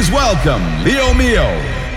Please welcome Leo Mio.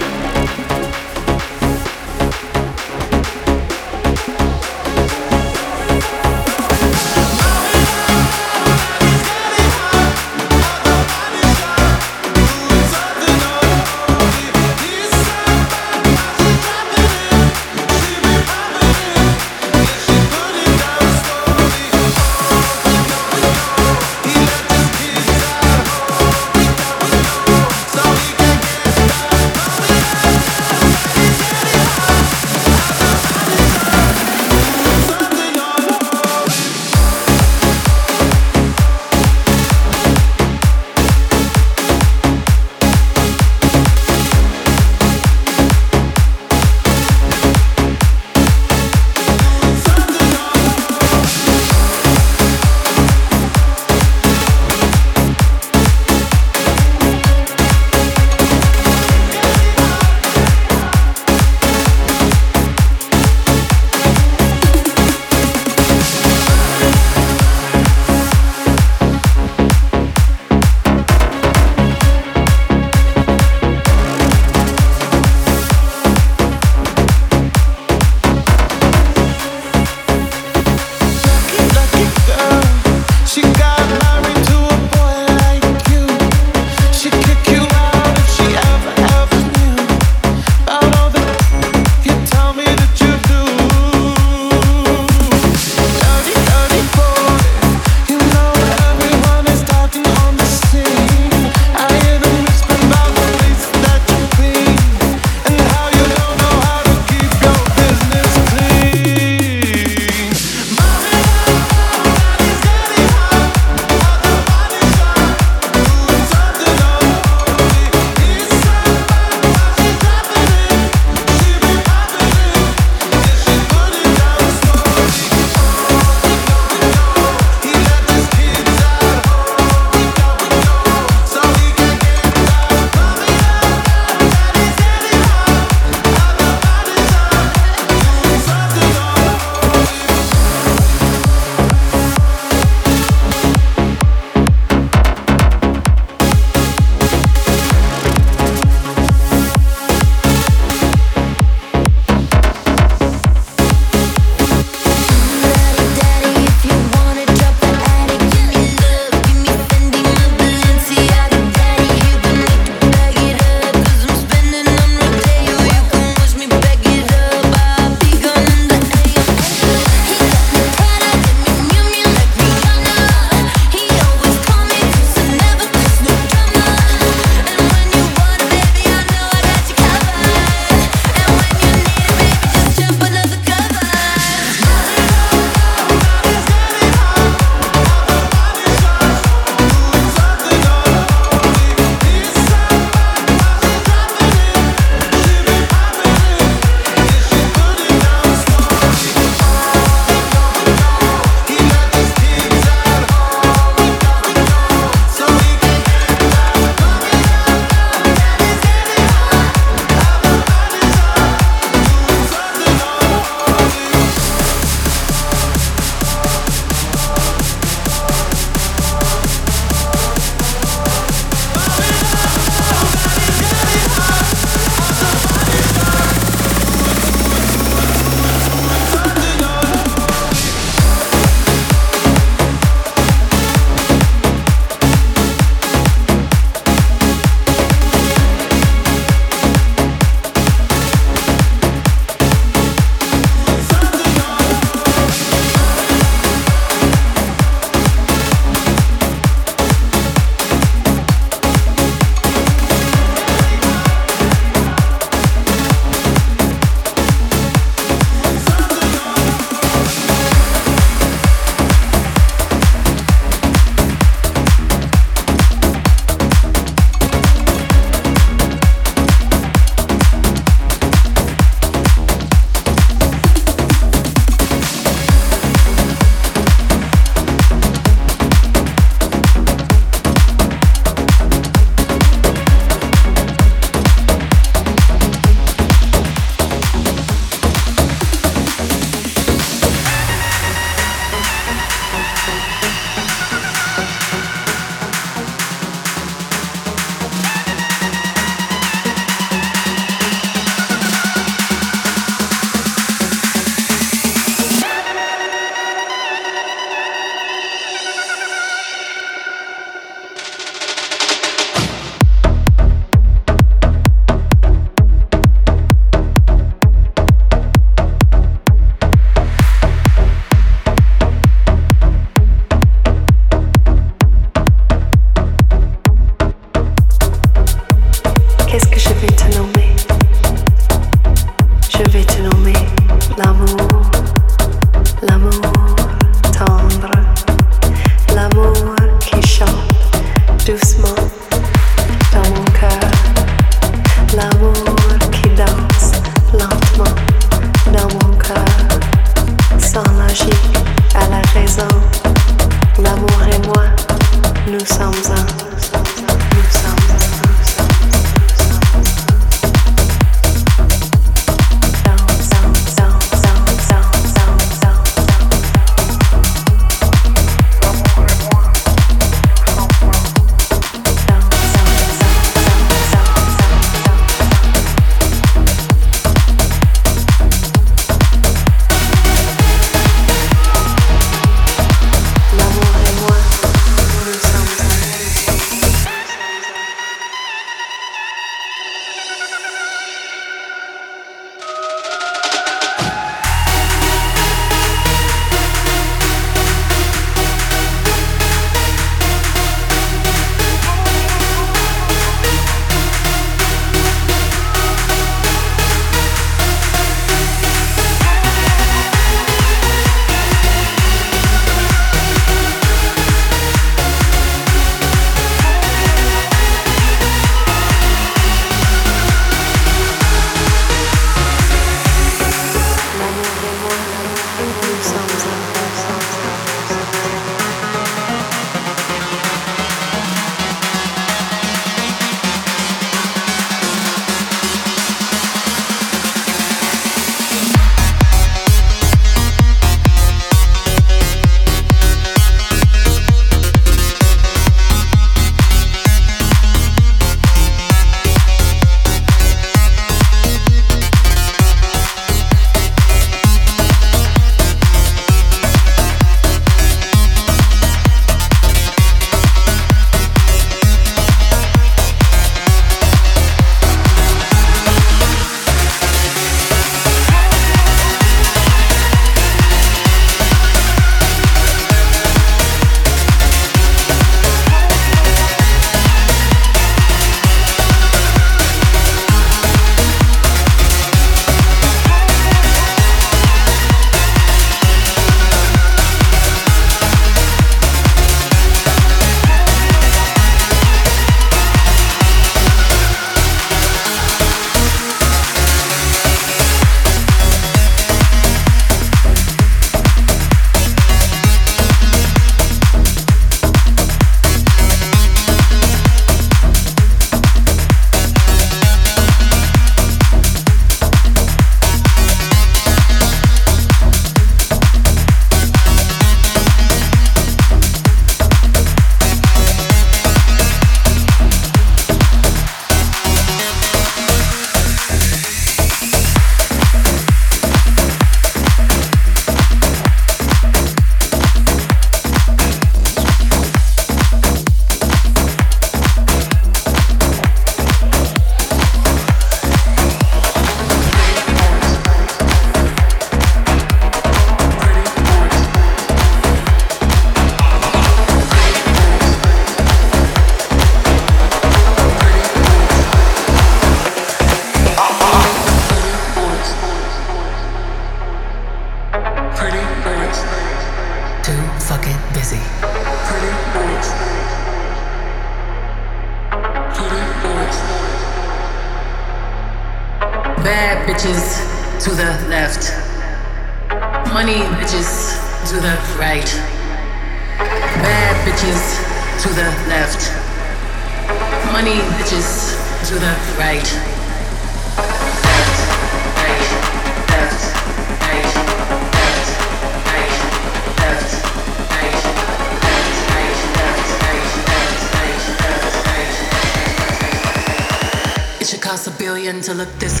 Pretty boy.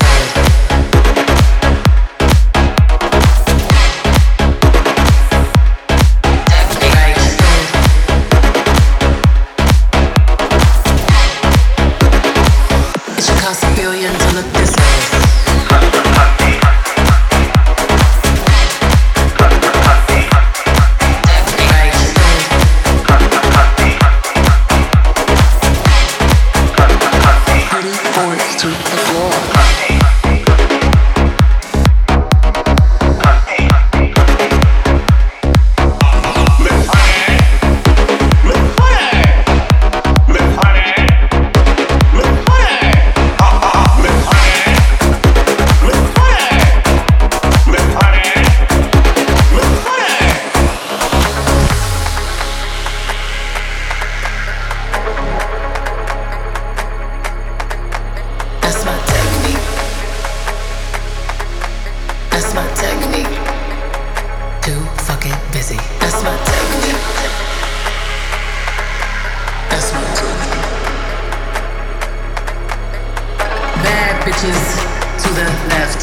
Left.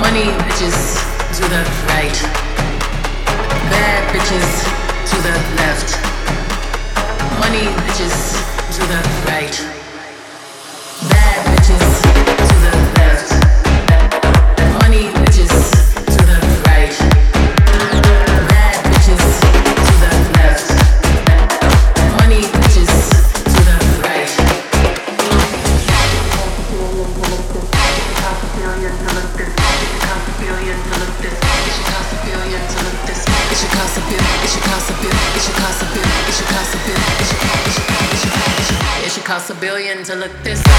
Money bitches to the right. Bad bitches to the left. Money bitches to the right. Billion to look this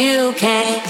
impress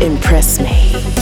impress me.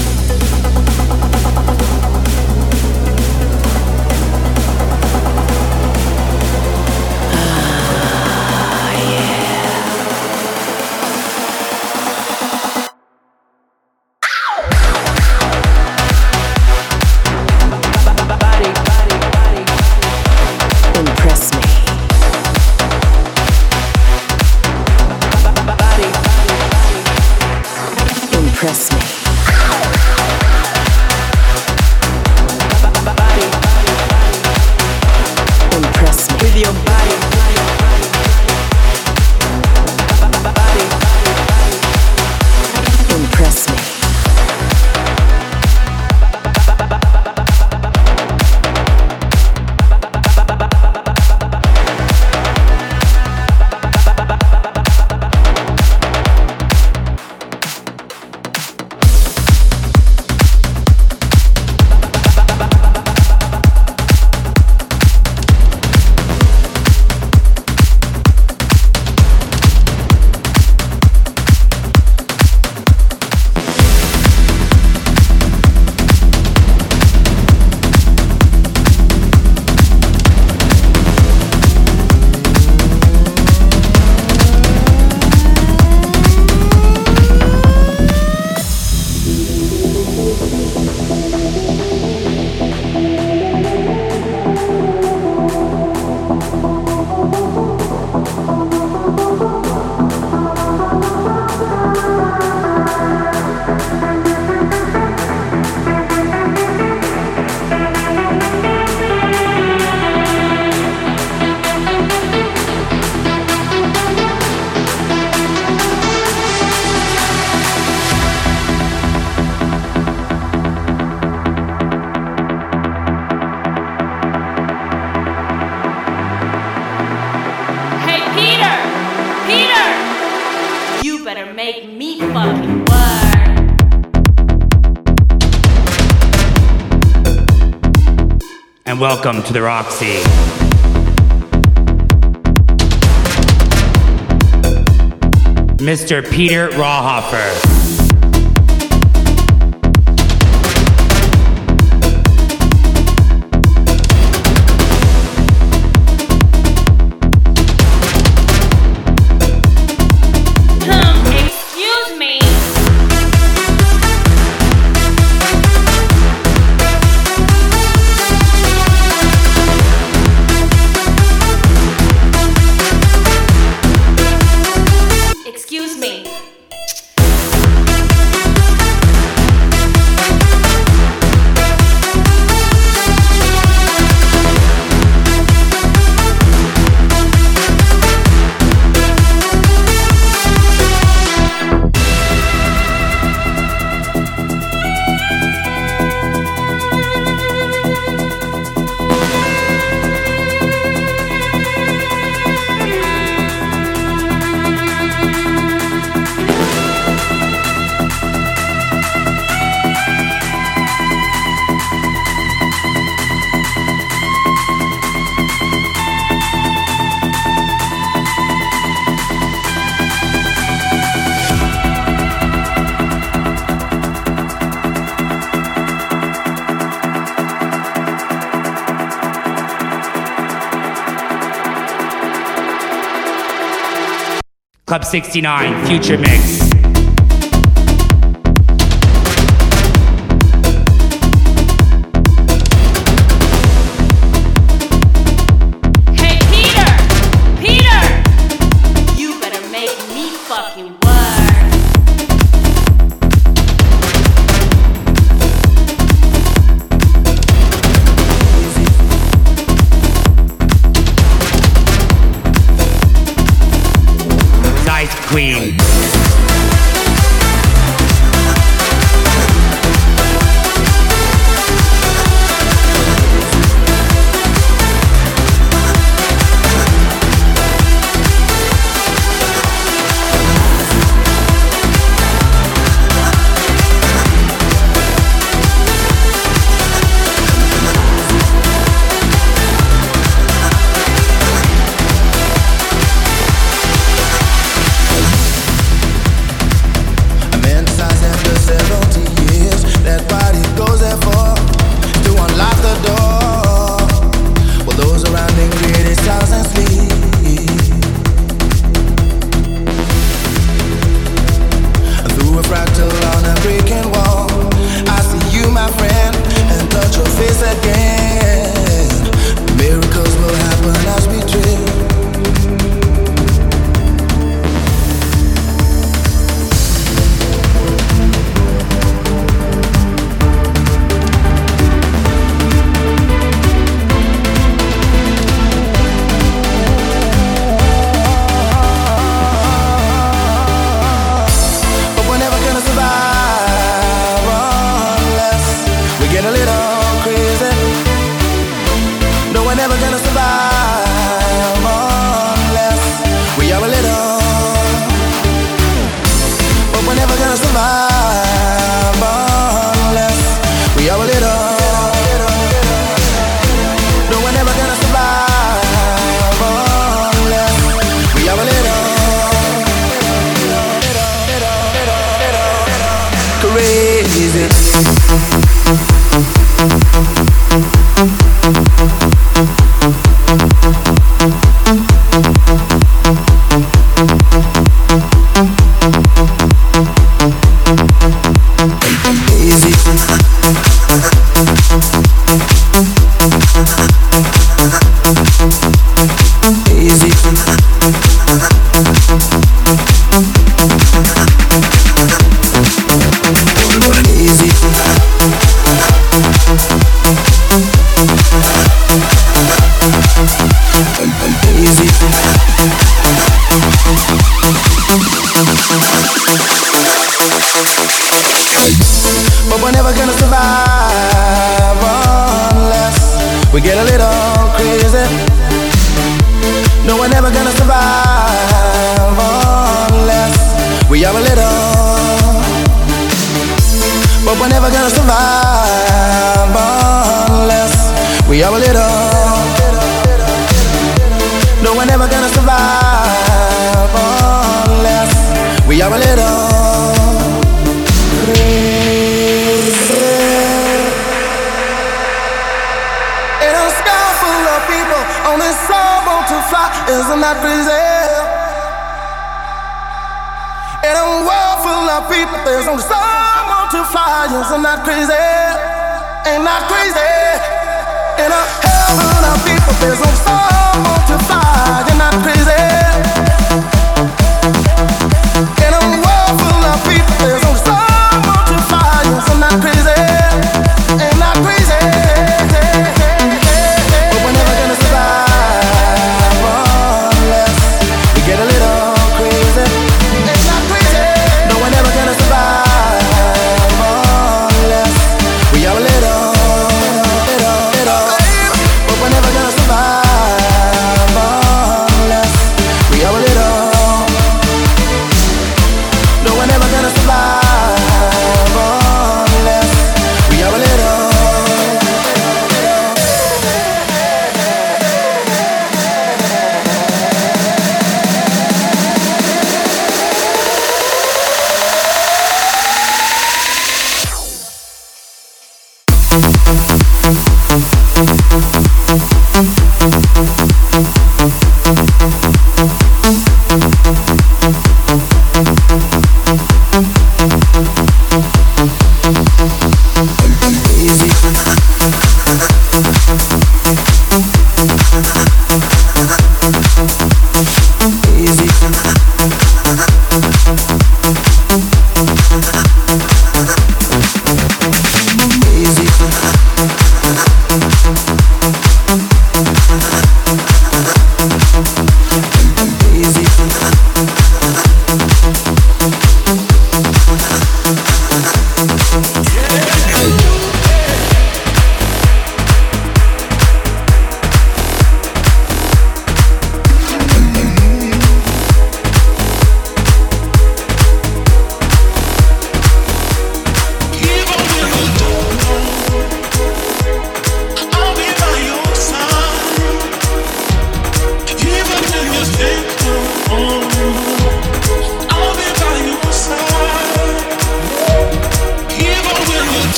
to the Roxy. Mr. Peter Rawhofer. Club 69 Future Mix. Queen.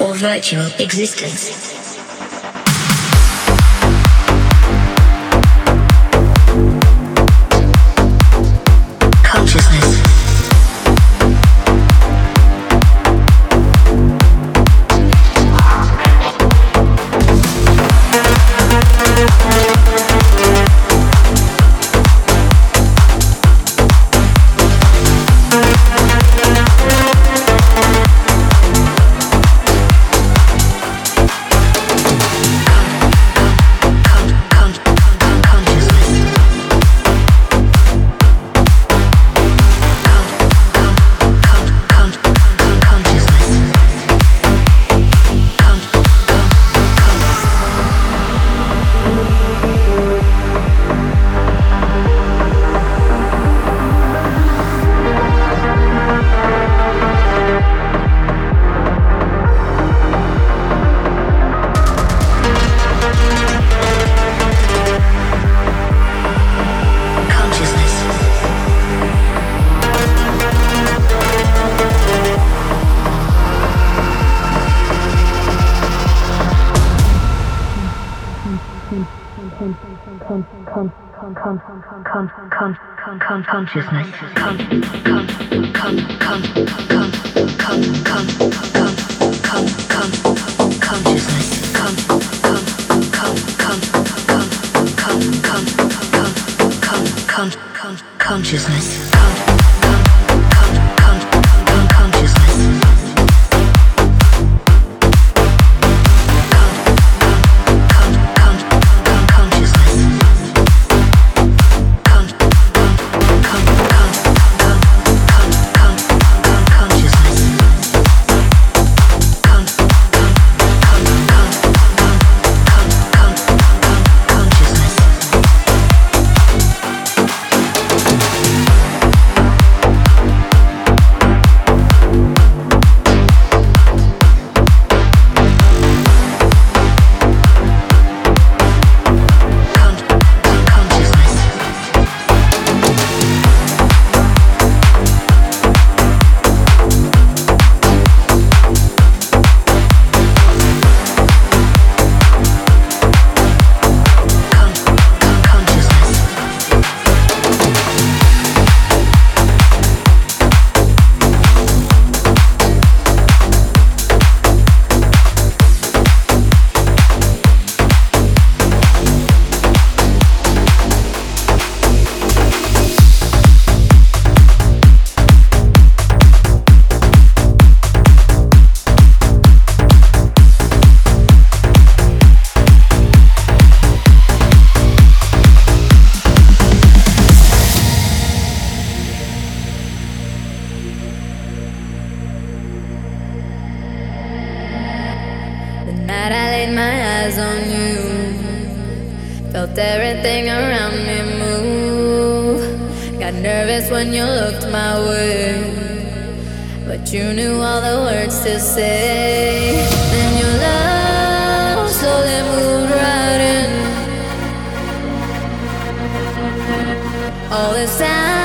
or virtual existence. con con con con con consciousness con con con con con con con con con con consciousness con con con con con con con con con consciousness eyes on you. Felt everything around me move. Got nervous when you looked my way. But you knew all the words to say. And your love slowly moved right in. All the time.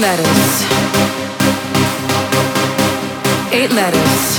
Eight letters Eight letters.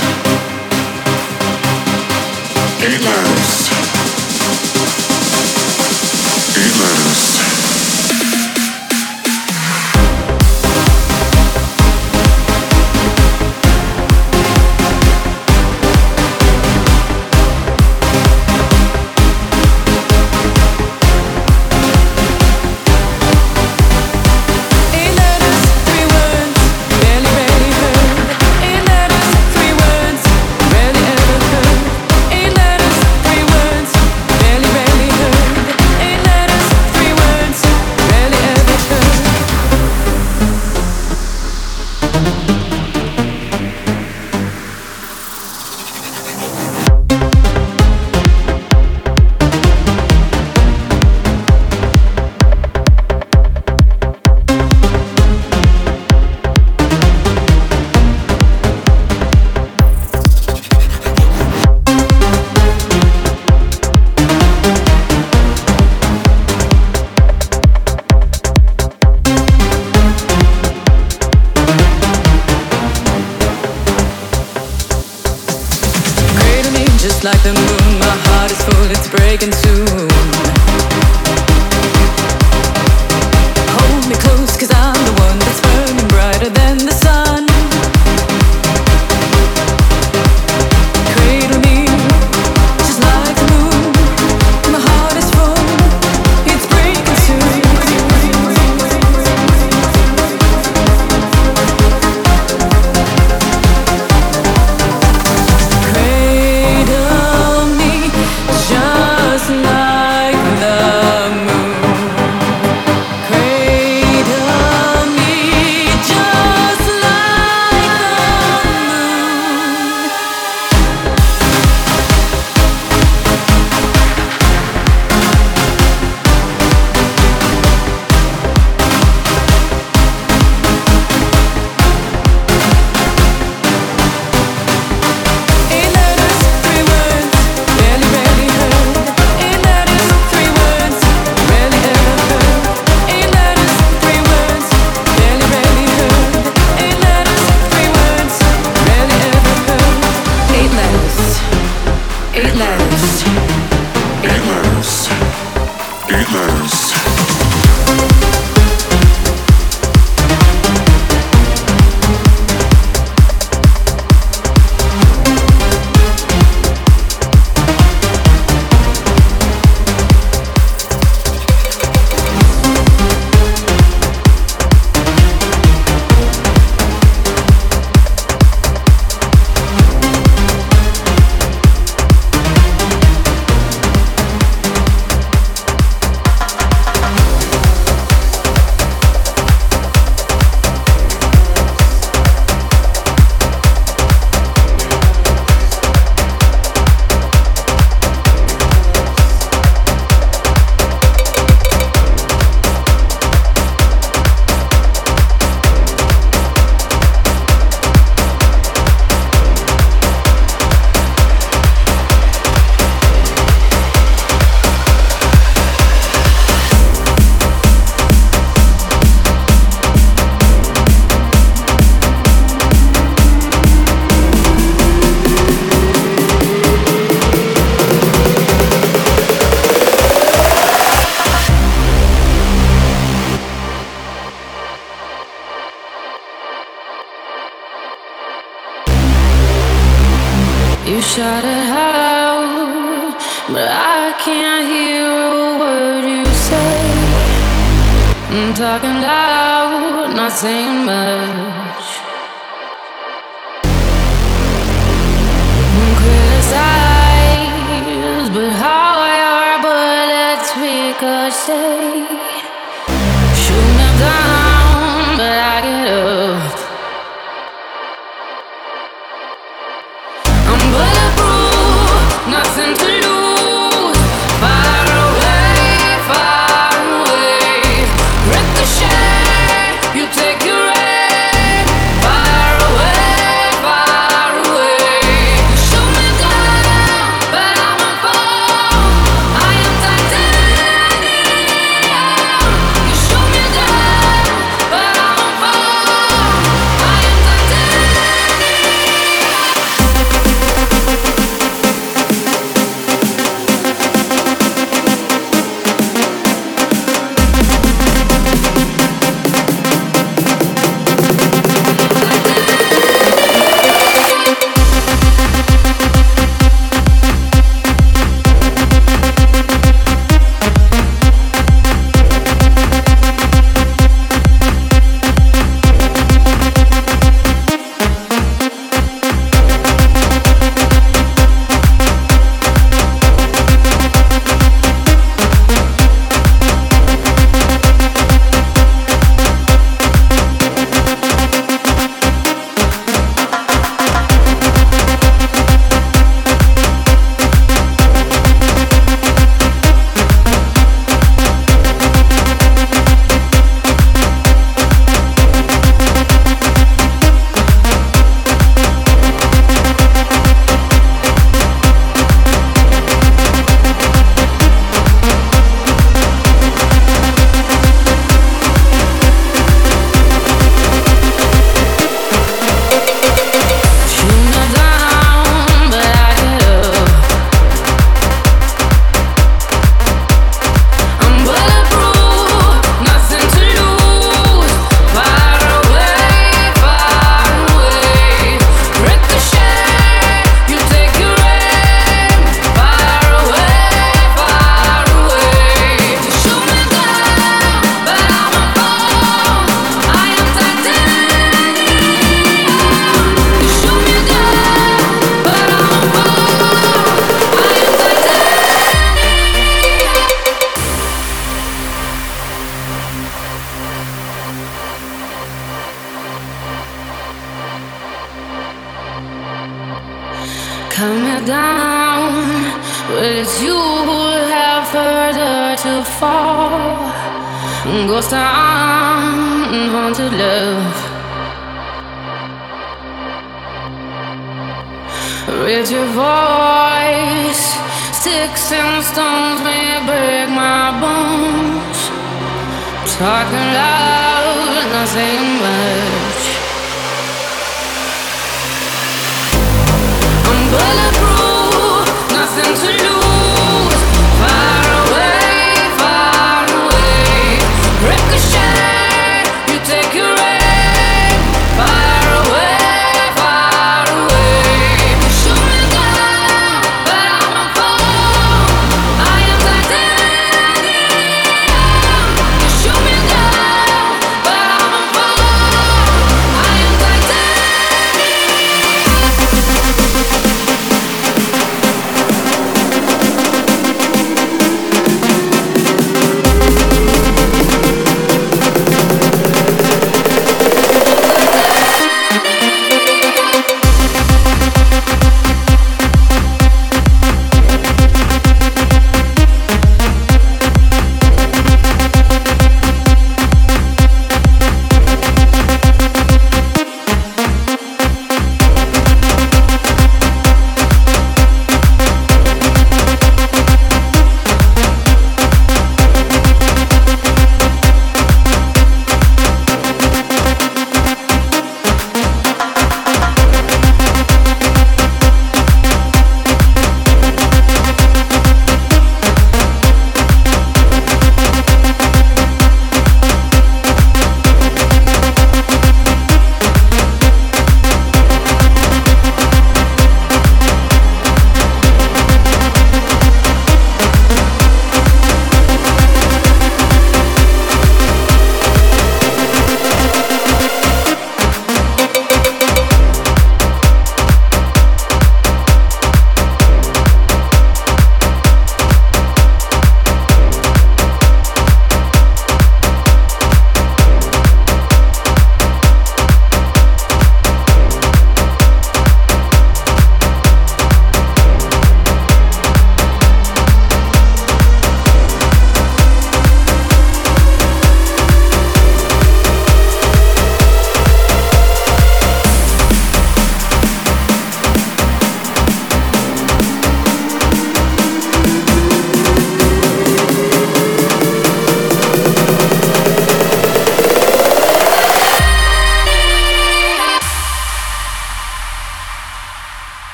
shout it out, but I can't hear a word you say. I'm talking loud, not saying much. Criticize, but how bullets ricochet.